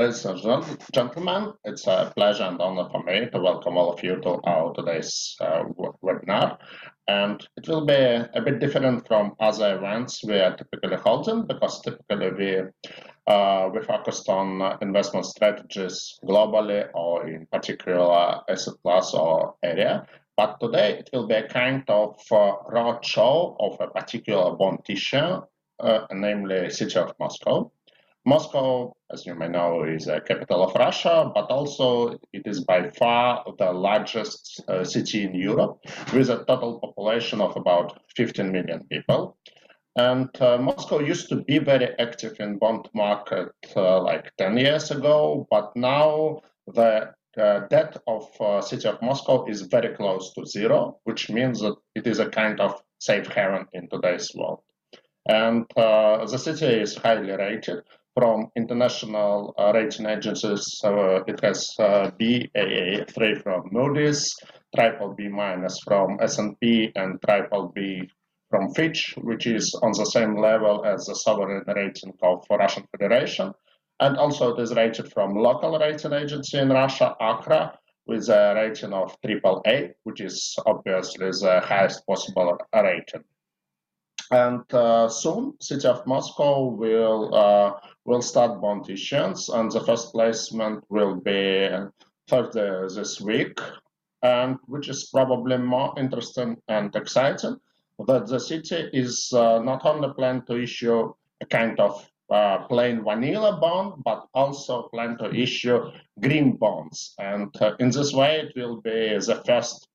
Ladies and gentlemen, it's a pleasure and honor for me to welcome all of you to our today's uh, webinar. And it will be a bit different from other events we are typically holding because typically we uh, we focused on investment strategies globally or in particular asset class or area. But today it will be a kind of uh, roadshow of a particular bond issue, uh, namely City of Moscow. Moscow, as you may know, is a capital of Russia, but also it is by far the largest uh, city in Europe with a total population of about 15 million people. And uh, Moscow used to be very active in bond market uh, like 10 years ago, but now the uh, debt of uh, city of Moscow is very close to zero, which means that it is a kind of safe haven in today's world. And uh, the city is highly rated from international uh, rating agencies. Uh, it has uh, Baa3 from Moody's, triple B minus from S&P, and triple B from Fitch, which is on the same level as the sovereign rating of Russian Federation. And also it is rated from local rating agency in Russia, ACRA, with a rating of triple A, which is obviously the highest possible rating. And uh, soon, City of Moscow will uh, will start bond issuance, and the first placement will be Thursday this week, and which is probably more interesting and exciting that the city is uh, not only plan to issue a kind of uh, plain vanilla bond, but also plan to issue green bonds. And uh, in this way, it will be the first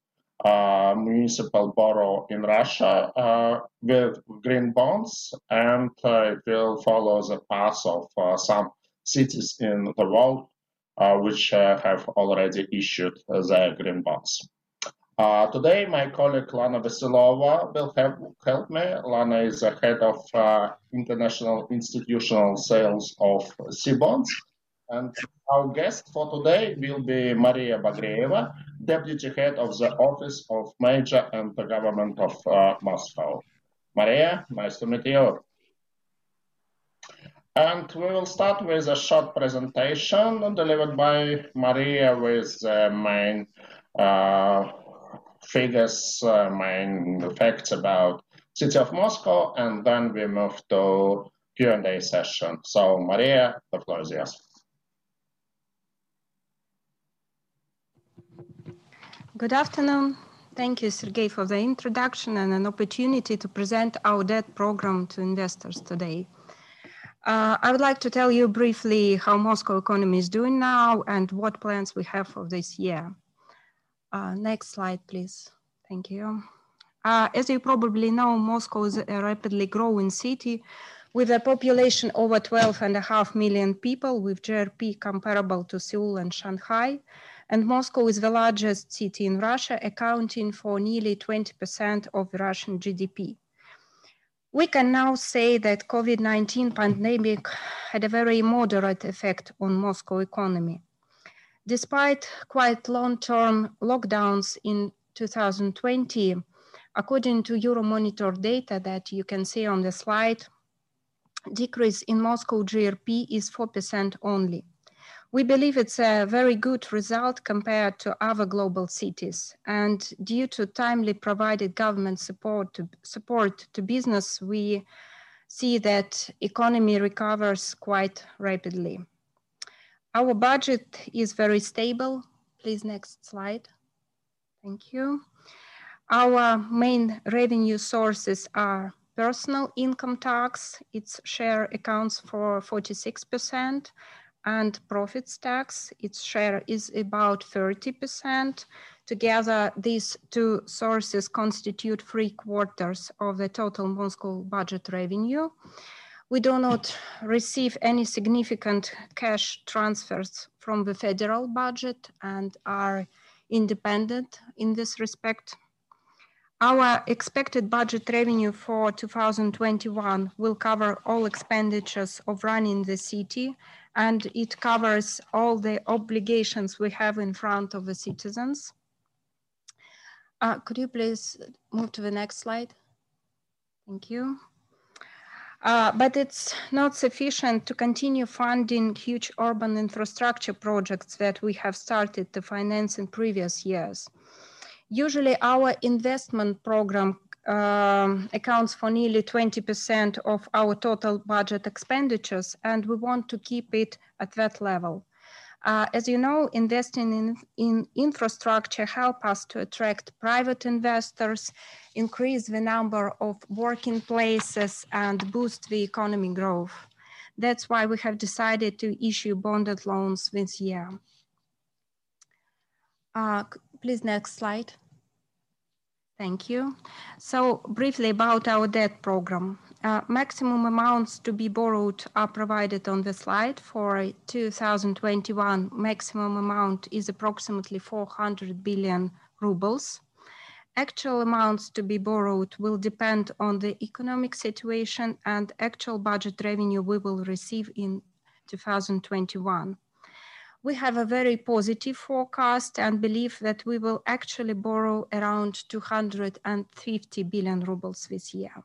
municipal borrow in Russia uh, with green bonds, and uh, it will follow the path of uh, some cities in the world uh, which uh, have already issued their green bonds. today, my colleague Lana Veselova will help, help me. Lana is the head of international institutional sales of Cbonds. And our guest for today will be Maria Bagreeva, Deputy Head of the Office of Major and the Government of uh, Moscow. Maria, nice to meet you. And we will start with a short presentation delivered by Maria with the main uh, figures, uh, main facts about City of Moscow, and then we move to Q&A session. So Maria, the floor is yours. Good afternoon. Thank you, Sergey, for the introduction and an opportunity to present our debt program to investors today. Uh, I would like to tell you briefly how Moscow economy is doing now and what plans we have for this year. Uh, next slide, please. Thank you. Uh, as you probably know, Moscow is a rapidly growing city with a population over 12 and a half million people with GRP comparable to Seoul and Shanghai and Moscow is the largest city in Russia, accounting for nearly 20% of Russian GDP. We can now say that COVID-19 pandemic had a very moderate effect on Moscow economy. Despite quite long-term lockdowns in 2020, according to Euromonitor data that you can see on the slide, decrease in Moscow GRP is 4% only. We believe it's a very good result compared to other global cities. And due to timely provided government support to, support to business, we see that economy recovers quite rapidly. Our budget is very stable. Please, next slide. Thank you. Our main revenue sources are personal income tax. Its share accounts for 46%, and profits tax. Its share is about 30%. Together, these two sources constitute three quarters of the total Moscow budget revenue. We do not receive any significant cash transfers from the federal budget and are independent in this respect. Our expected budget revenue for 2021 will cover all expenditures of running the city and it covers all the obligations we have in front of the citizens. Uh, could you please move to the next slide? Thank you. Uh, but it's not sufficient to continue funding huge urban infrastructure projects that we have started to finance in previous years. Usually our investment program um, accounts for nearly 20% of our total budget expenditures, and we want to keep it at that level. Uh, as you know, investing in, in infrastructure help us to attract private investors, increase the number of working places and boost the economy growth. That's why we have decided to issue bonded loans this year. Uh, please next slide. Thank you. So briefly about our debt program. Uh, maximum amounts to be borrowed are provided on the slide. For 2021, maximum amount is approximately 400 billion rubles. Actual amounts to be borrowed will depend on the economic situation and actual budget revenue we will receive in 2021. We have a very positive forecast and believe that we will actually borrow around 250 billion rubles this year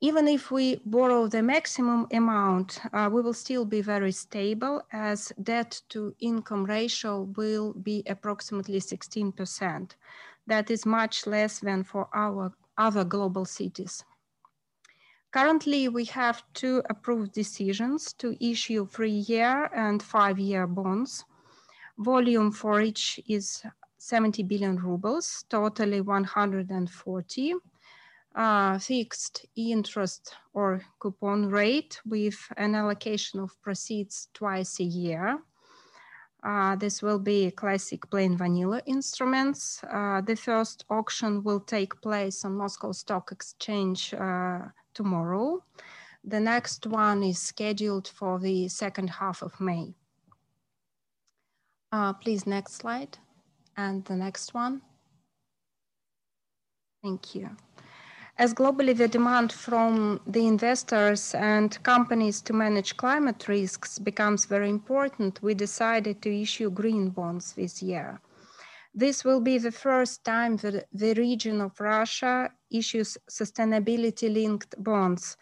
even if we borrow the maximum amount, uh, we will still be very stable as debt to income ratio will be approximately 16%. That is much less than for our other global cities. Currently, we have two approved decisions to issue three-year and five-year bonds. Volume for each is 70 billion rubles, totally 140 uh, fixed interest or coupon rate with an allocation of proceeds twice a year. Uh, this will be classic plain vanilla instruments. Uh, the first auction will take place on Moscow Stock Exchange uh, tomorrow. The next one is scheduled for the second half of May. Uh, please, next slide. And the next one. Thank you. As globally the demand from the investors and companies to manage climate risks becomes very important, we decided to issue green bonds this year. This will be the first time that the region of Russia issues sustainability linked bonds.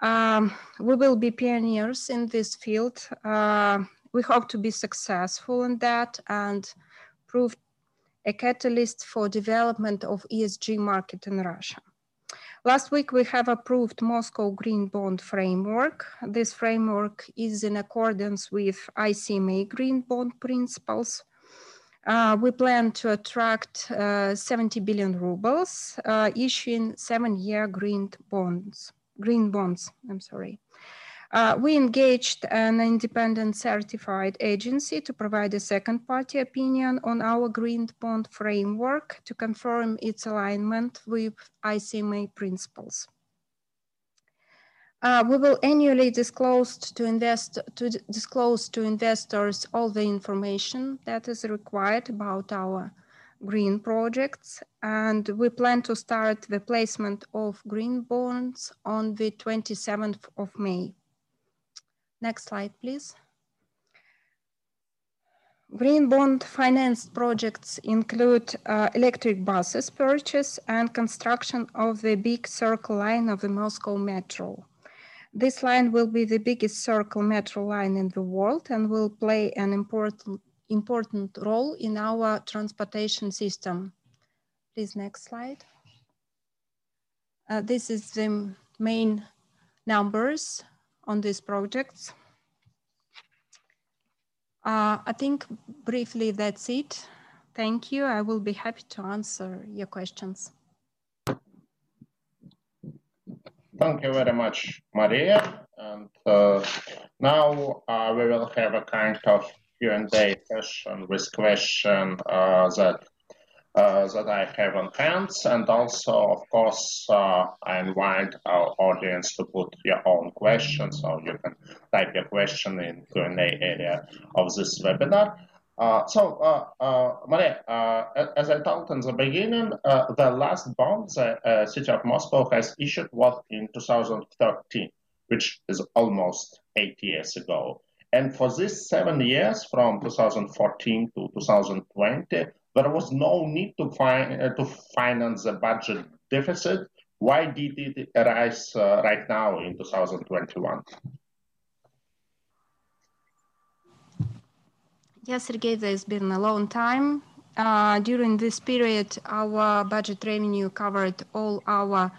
Um, we will be pioneers in this field. Uh, we hope to be successful in that and prove a catalyst for development of ESG market in Russia. Last week, we have approved Moscow Green Bond Framework. This framework is in accordance with ICMA Green Bond principles. Uh, we plan to attract uh, 70 billion rubles, uh, issuing seven-year green bonds. Green bonds, I'm sorry. Uh, we engaged an independent certified agency to provide a second party opinion on our green bond framework to confirm its alignment with ICMA principles. Uh, we will annually disclose to, invest, to disclose to investors all the information that is required about our green projects and we plan to start the placement of green bonds on the 27th of May. Next slide, please. Green bond financed projects include uh, electric buses purchase and construction of the big circle line of the Moscow metro. This line will be the biggest circle metro line in the world and will play an important, important role in our transportation system. Please, next slide. Uh, this is the main numbers on these projects. Uh, I think briefly that's it. Thank you. I will be happy to answer your questions. Thank you very much, Maria. And uh, now uh, we will have a kind of Q&A session with question uh, that uh, that I have on hands. And also, of course, uh, I invite our audience to put your own questions, so you can type your question in Q&A area of this webinar. Uh, so, uh, uh, Maria, uh, as I told in the beginning, the last bond the city of Moscow has issued was in 2013, which is almost eight years ago. And for these seven years, from 2014 to 2020, there was no need to, to finance the budget deficit why did it arise right now in 2021? Yes, Sergey, there's been a long time. Uh, during this period, our budget revenue covered all our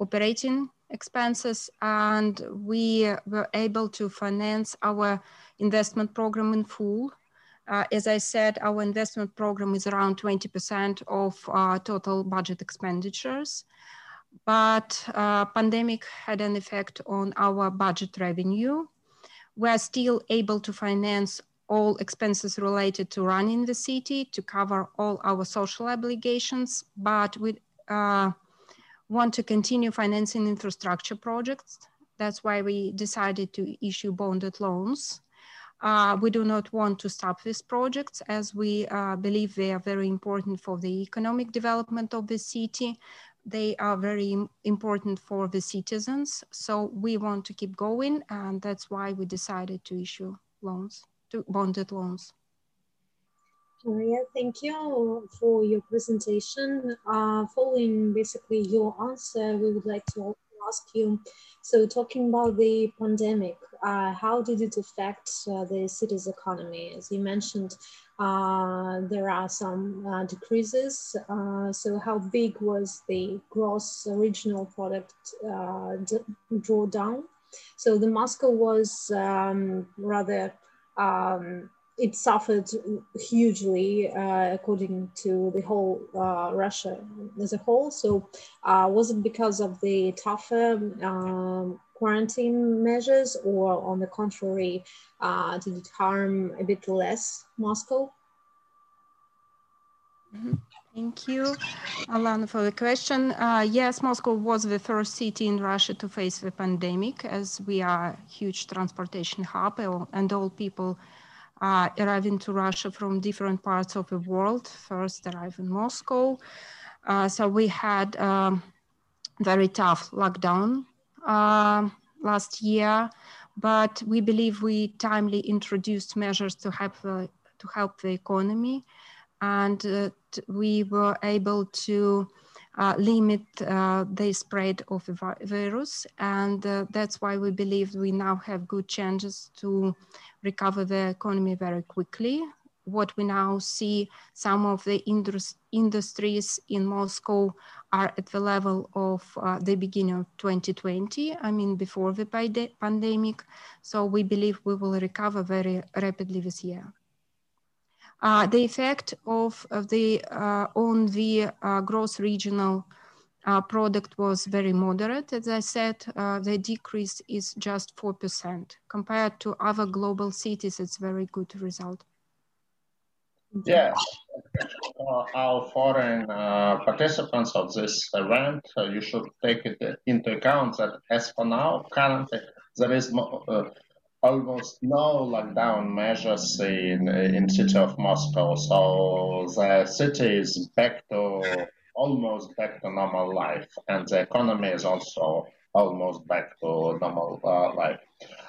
operating expenses and we were able to finance our investment program in full. Uh, as I said, our investment program is around 20% of uh, total budget expenditures. But uh, pandemic had an effect on our budget revenue. We are still able to finance all expenses related to running the city to cover all our social obligations, but we uh, want to continue financing infrastructure projects. That's why we decided to issue bonded loans. Uh, we do not want to stop these projects as we uh, believe they are very important for the economic development of the city. They are very important for the citizens. So we want to keep going and that's why we decided to issue loans, to bonded loans. Maria, thank you for your presentation. Uh, following basically your answer, we would like to ask you, so talking about the pandemic, uh, how did it affect uh, the city's economy? As you mentioned, uh, there are some uh, decreases. Uh, so how big was the gross regional product drawdown? So the Moscow was um, rather um, it suffered hugely uh, according to the whole uh, Russia as a whole. So uh, was it because of the tougher um, quarantine measures or on the contrary, uh, did it harm a bit less Moscow? Mm-hmm. Thank you, Alana, for the question. Uh, yes, Moscow was the first city in Russia to face the pandemic as we are a huge transportation hub and all people uh, arriving to Russia from different parts of the world. First arrived in Moscow. Uh, so we had um, very tough lockdown uh, last year, but we believe we timely introduced measures to help the, to help the economy, and uh, we were able to uh, limit uh, the spread of the virus. And uh, that's why we believe we now have good chances to recover the economy very quickly. What we now see, some of the industries in Moscow are at the level of uh, the beginning of 2020, I mean, before the pandemic. So we believe we will recover very rapidly this year. Uh, the effect of, of the uh, on the uh, gross regional uh, product was very moderate. As I said, uh, the decrease is just 4%. Compared to other global cities, it's very good result. Yes, uh, our foreign participants of this event, you should take it into account that as for now, currently, there is almost no lockdown measures in in city of Moscow. So the city is back to almost back to normal life, and the economy is also almost back to normal uh, life.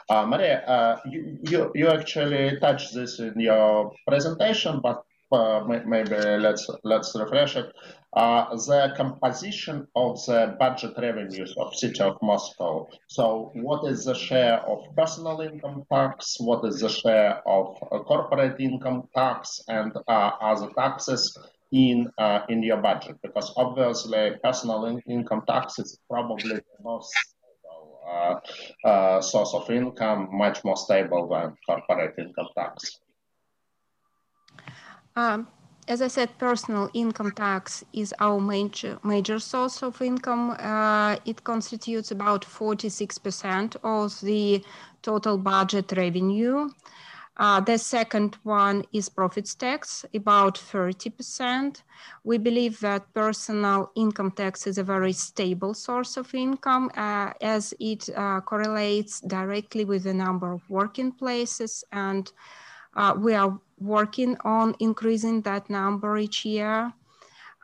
Uh, Maria, uh, you, you you actually touched this in your presentation, but uh, maybe let's let's refresh it. Uh, the composition of the budget revenues of city of Moscow. So, what is the share of personal income tax? What is the share of uh, corporate income tax and uh, other taxes in uh, in your budget? Because obviously, personal in income tax is probably the most uh, source of income, much more stable than corporate income tax. Um, as I said, personal income tax is our major, major source of income. Uh, it constitutes about 46% of the total budget revenue. Uh, the second one is profits tax, about 30%. We believe that personal income tax is a very stable source of income uh, as it uh, correlates directly with the number of working places and uh, we are working on increasing that number each year.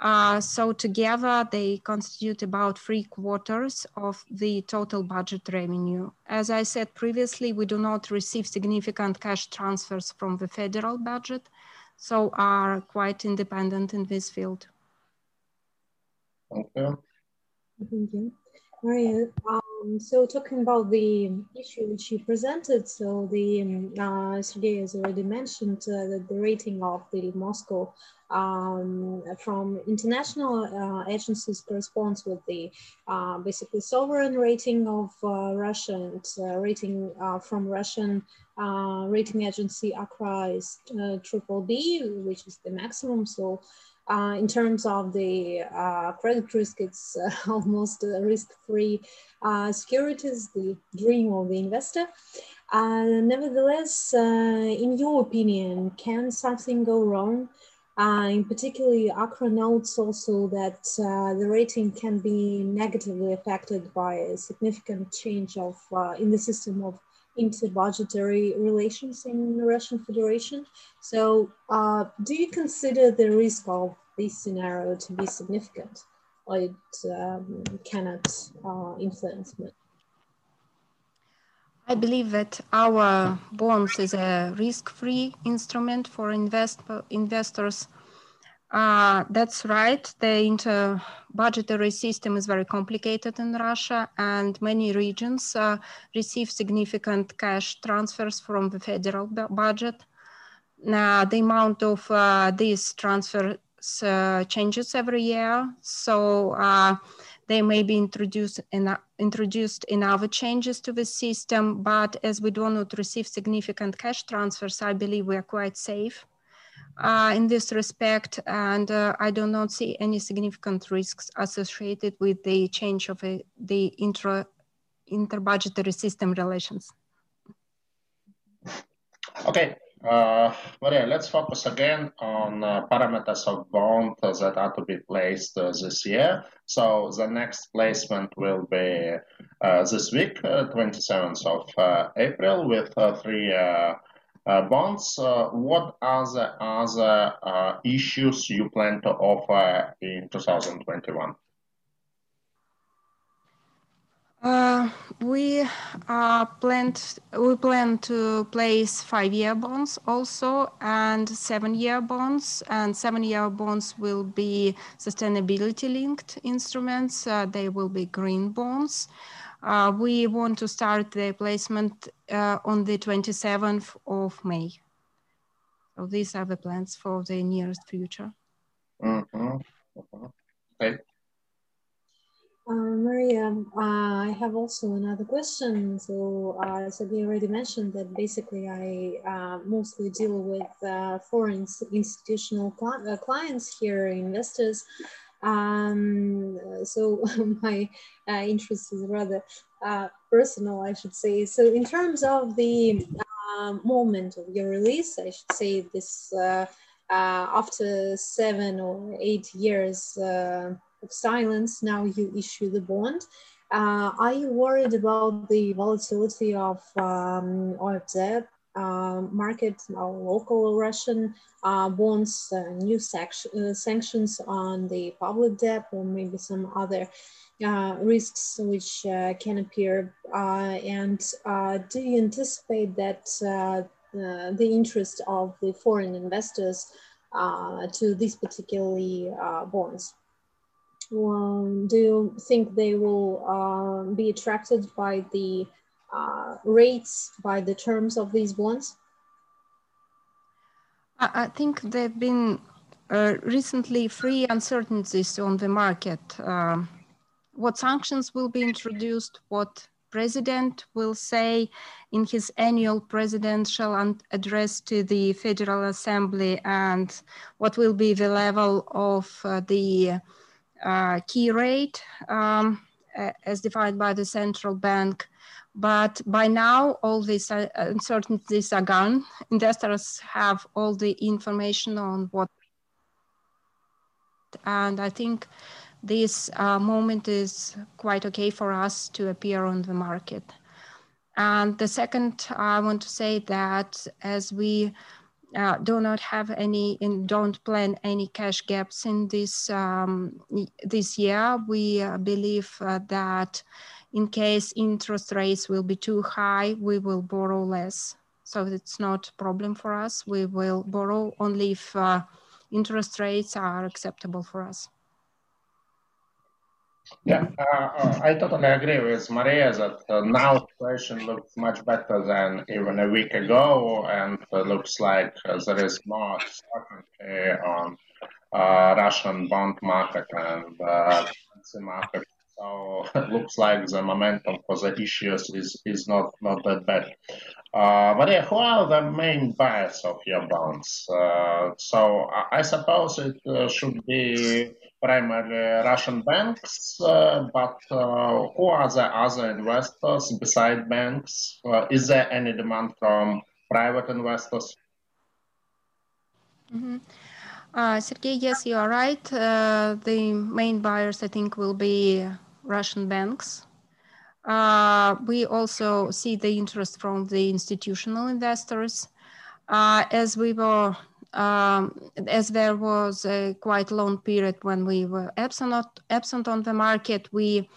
Uh, so together they constitute about three quarters of the total budget revenue. As I said previously, we do not receive significant cash transfers from the federal budget, so are quite independent in this field. Okay. Thank you. Maria, um, so talking about the issue which you presented, so the um, uh, Sergey has already mentioned uh, that the rating of the Moscow um, from international uh, agencies corresponds with the uh, basically sovereign rating of uh, Russia and uh, rating from Russian rating agency ACRA is triple B, which is the maximum. So uh, in terms of the uh, credit risk, it's uh, almost risk-free uh, securities, the dream of the investor. Uh, nevertheless, uh, in your opinion, can something go wrong? in particular, ACRA notes also that the rating can be negatively affected by a significant change of in the system of inter-budgetary relations in the Russian Federation. So uh, do you consider the risk of this scenario to be significant or it um, cannot uh, influence me? I believe that our bonds is a risk-free instrument for invest investors uh, that's right. The inter-budgetary system is very complicated in Russia, and many regions uh, receive significant cash transfers from the federal budget. Now, the amount of uh, these transfers uh, changes every year, so uh, they may be introduced in, introduced in other changes to the system. But as we do not receive significant cash transfers, I believe we are quite safe uh, in this respect, and uh, I do not see any significant risks associated with the change of a, the intra interbudgetary system relations. Okay, uh, Maria, let's focus again on uh, parameters of bond that are to be placed uh, this year. So the next placement will be uh, this week, 27th uh, of uh, April, with three uh, bonds, uh, what are the other uh, issues you plan to offer in 2021? Uh, we uh, planned we plan to place five-year bonds also and seven-year bonds and seven-year bonds will be sustainability linked instruments uh, they will be green bonds uh, we want to start the placement uh, on the 27th of May. So these are the plans for the nearest future. Mm -hmm. Okay. Uh, Maria, uh, I have also another question. So, uh, so you already mentioned that basically I uh, mostly deal with uh, foreign institutional cl clients here, investors. Um, so my uh, interest is rather uh, personal, I should say. So in terms of the uh, moment of your release, I should say this uh, uh, after seven or eight years uh, of silence, now you issue the bond. are you worried about the volatility of um, OFZ market uh, local Russian uh, bonds, uh, new uh, sanctions on the public debt, or maybe some other uh, risks which can appear. and do you anticipate that the interest of the foreign investors to these particularly bonds? Um, do you think they will be attracted by the uh, rates by the terms of these bonds? I think there have been uh, recently three uncertainties on the market. Uh, what sanctions will be introduced, what president will say in his annual presidential address to the Federal Assembly and what will be the level of uh, the uh, key rate um, as defined by the central bank but by now, all these uh, uncertainties are gone. Investors have all the information on what, and I think this uh, moment is quite okay for us to appear on the market. And the second, I want to say that as we uh, do not have any and don't plan any cash gaps in this um, this year, we uh, believe uh, that in case interest rates will be too high, we will borrow less. So it's not a problem for us. We will borrow only if uh, interest rates are acceptable for us. Yeah, uh, I totally agree with Maria that uh, now situation looks much better than even a week ago, and uh, looks like there is more certainty on Russian bond market and currency market. So it looks like the momentum for the issues is, is not, not that bad. Uh, Maria, who are the main buyers of your bonds? Uh, so I, I, suppose it uh, should be primarily Russian banks, uh, but uh, who are the other investors beside banks? Uh, is there any demand from private investors? Mm -hmm. Uh, Sergey, yes, you are right. Uh, the main buyers, I think, will be Russian banks. Uh, we also see the interest from the institutional investors. Uh, as we were, um, as there was a quite long period when we were absent, absent on the market, we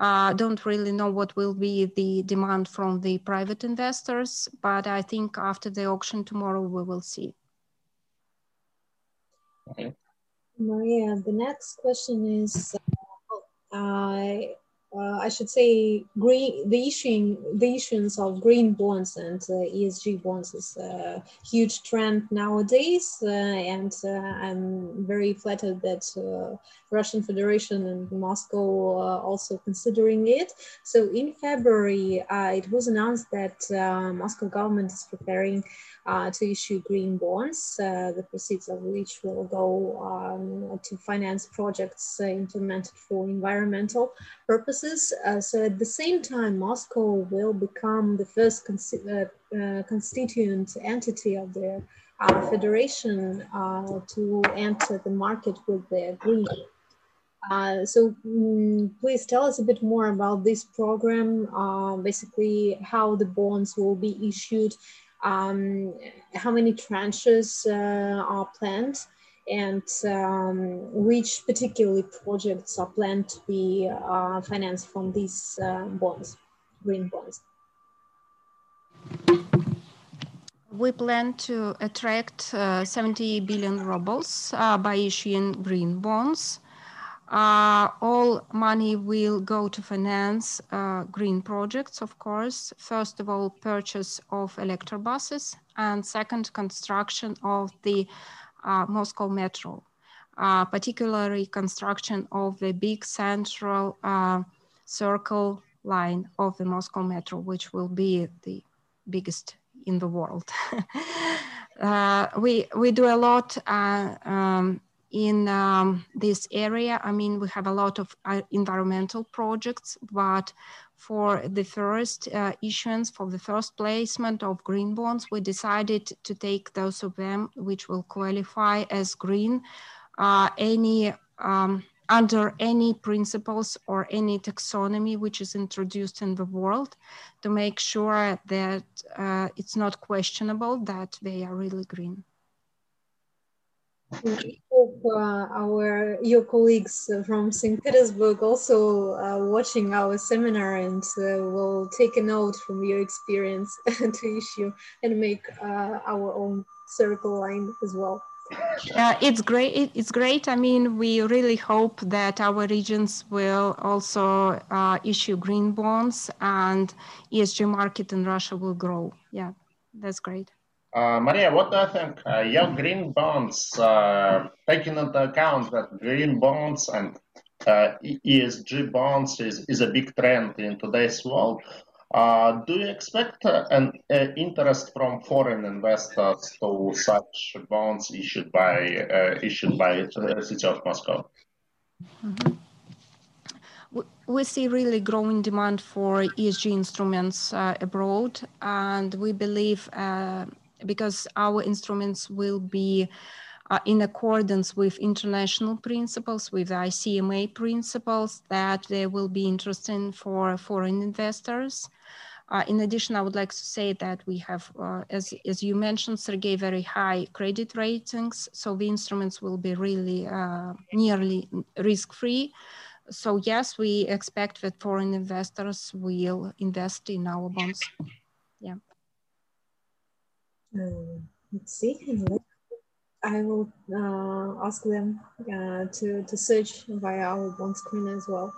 uh, don't really know what will be the demand from the private investors, but I think after the auction tomorrow we will see. Okay. Maria, the next question is, I should say, green the issuing the issuance of green bonds and uh, ESG bonds is a huge trend nowadays, uh, and uh, I'm very flattered that uh, Russian Federation and Moscow are also considering it. So in February, it was announced that Moscow government is preparing to issue green bonds, the proceeds of which will go um, to finance projects implemented for environmental purposes uh, so at the same time, Moscow will become the first uh, uh, constituent entity of the uh, federation uh, to enter the market with the green. Uh, so um, please tell us a bit more about this program, basically how the bonds will be issued, um, how many tranches are planned, and um, which particularly projects are planned to be uh, financed from these uh, bonds, green bonds? We plan to attract uh, 70 billion rubles uh, by issuing green bonds. Uh, all money will go to finance uh, green projects, of course. First of all, purchase of electrobuses, and second, construction of the uh, Moscow Metro, uh, particularly construction of the big central uh, circle line of the Moscow Metro, which will be the biggest in the world. uh, we we do a lot um, in um, this area. I mean, we have a lot of uh, environmental projects, but for the first uh, issuance, for the first placement of green bonds, we decided to take those of them which will qualify as green, uh, any um, under any principles or any taxonomy which is introduced in the world to make sure that uh, it's not questionable that they are really green. I hope uh, our your colleagues from St. Petersburg also uh, watching our seminar and uh, will take a note from your experience to issue and make uh, our own circle line as well. Uh, it's great. It's great. I mean, we really hope that our regions will also uh, issue green bonds and ESG market in Russia will grow. Yeah, that's great. Uh, Maria, what do you think? Uh, your green bonds, uh, taking into account that green bonds and uh, ESG bonds is, is a big trend in today's world, uh, do you expect uh, an interest from foreign investors to such bonds issued by issued by the city of Moscow? Mm-hmm. We see really growing demand for ESG instruments abroad, and we believe because our instruments will be uh, in accordance with international principles, with ICMA principles that they will be interesting for foreign investors. Uh, in addition, I would like to say that we have, uh, as, as you mentioned, Sergey, very high credit ratings. So the instruments will be really uh, nearly risk-free. So yes, we expect that foreign investors will invest in our bonds. Uh, let's see. I will uh, ask them uh, to, to search via our bond screen as well.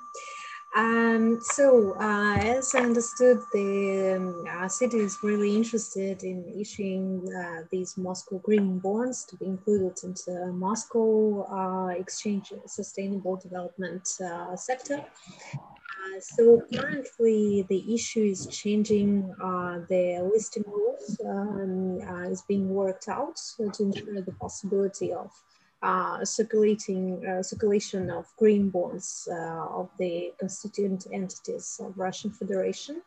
Um, so, uh, as I understood, the um, uh, city is really interested in issuing uh, these Moscow green bonds to be included into Moscow uh, exchange sustainable development sector. Uh, so currently the issue is changing the listing rules um, is being worked out to ensure the possibility of uh, circulating uh, circulation of green bonds uh, of the constituent entities of Russian Federation.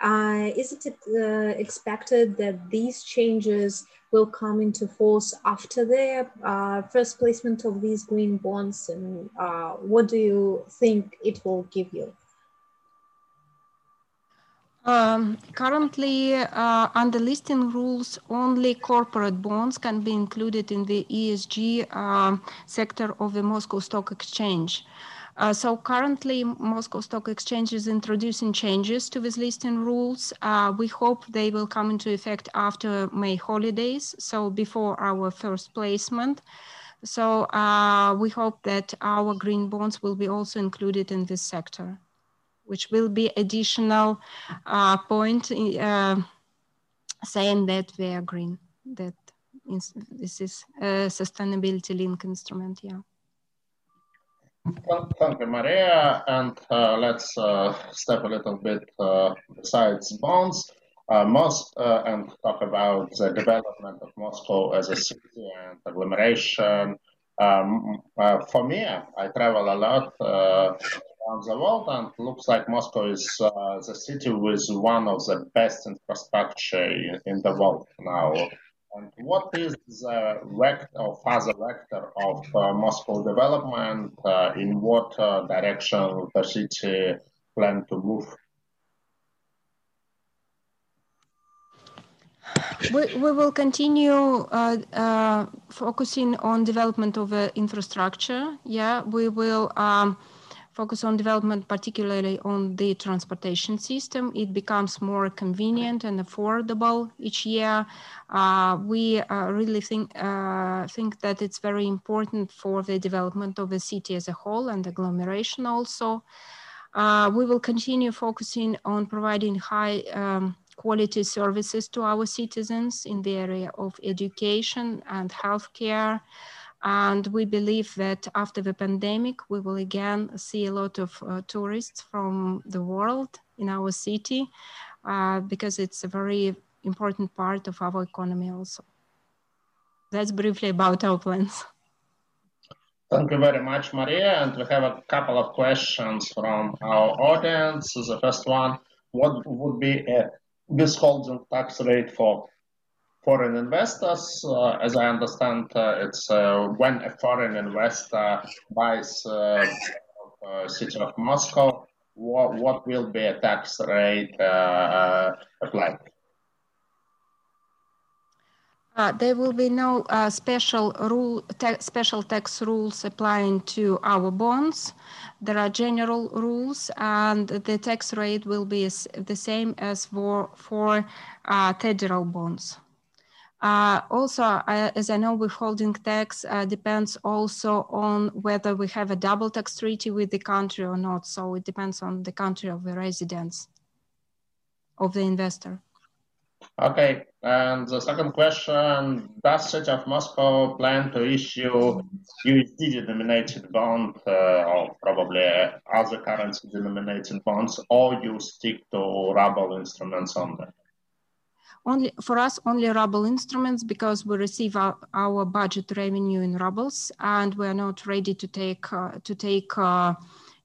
Uh, is it uh, expected that these changes will come into force after the uh, first placement of these green bonds? And what do you think it will give you? Um, currently, uh, under listing rules, only corporate bonds can be included in the ESG uh, um, sector of the Moscow Stock Exchange. Uh, so currently, Moscow Stock Exchange is introducing changes to these listing rules. Uh, we hope they will come into effect after May holidays, so before our first placement. So uh, we hope that our green bonds will be also included in this sector which will be additional uh, point uh, saying that we are green, that this is a sustainability link instrument, yeah. Thank you, Maria. And uh, let's uh, step a little bit uh, besides bonds. Uh, most uh, and talk about the development of Moscow as a city and agglomeration. Um, uh, for me, I travel a lot around the world, and looks like Moscow is uh, the city with one of the best infrastructure in, in the world now. And what is the vector or further vector of uh, Moscow development? Uh, in what uh, direction the city plan to move? We, we will continue uh, uh, focusing on development of infrastructure. Yeah, we will um, focus on development, particularly on the transportation system. It becomes more convenient and affordable each year. Uh, we uh, really think, uh, think that it's very important for the development of the city as a whole and agglomeration also. Uh, we will continue focusing on providing high um, quality services to our citizens in the area of education and healthcare. And we believe that after the pandemic, we will again see a lot of uh, tourists from the world in our city uh, because it's a very important part of our economy also. That's briefly about our plans. Thank you very much, Maria. And we have a couple of questions from our audience. The first one, what would be a withholding tax rate for foreign investors. Uh, as I understand, uh, it's uh, when a foreign investor buys uh, city of Moscow, what, what will be a tax rate applied? Uh, there will be no uh, special rule, special tax rules applying to our bonds. There are general rules, and the tax rate will be the same as for for uh, federal bonds. Uh, also, uh, as I know, withholding tax uh, depends also on whether we have a double tax treaty with the country or not. So it depends on the country of the residence of the investor. Okay, and the second question, does City of Moscow plan to issue USD denominated bond uh, or probably other currency denominated bonds or you stick to ruble instruments only? Only for us only ruble instruments because we receive our, our budget revenue in rubles and we are not ready to take uh, to take uh,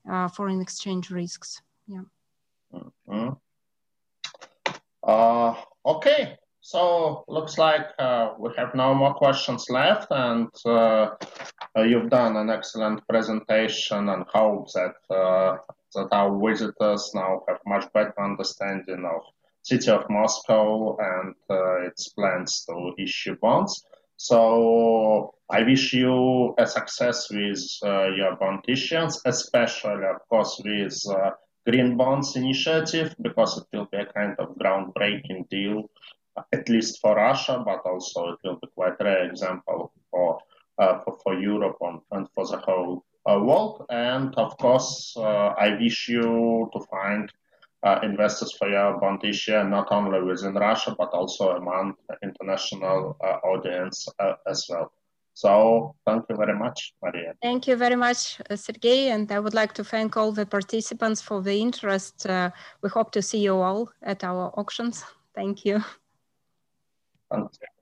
uh, foreign exchange risks. Yeah. Mm-hmm. uh, okay. So looks like uh, we have no more questions left and uh, you've done an excellent presentation and hope that that our visitors now have much better understanding of city of Moscow and uh, its plans to issue bonds. So I wish you a success with uh, your bond issuance, especially, of course, with uh, Green Bonds initiative, because it will be a kind of groundbreaking deal, at least for Russia, but also it will be quite a rare example for uh, for, for Europe and, and for the whole uh, world. And of course, uh, I wish you to find investors for your bond issue, not only within Russia, but also among international uh, audience uh, as well. So thank you very much, Maria. Thank you very much, uh, Sergey. And I would like to thank all the participants for the interest. Uh, we hope to see you all at our auctions. Thank you. Thank you.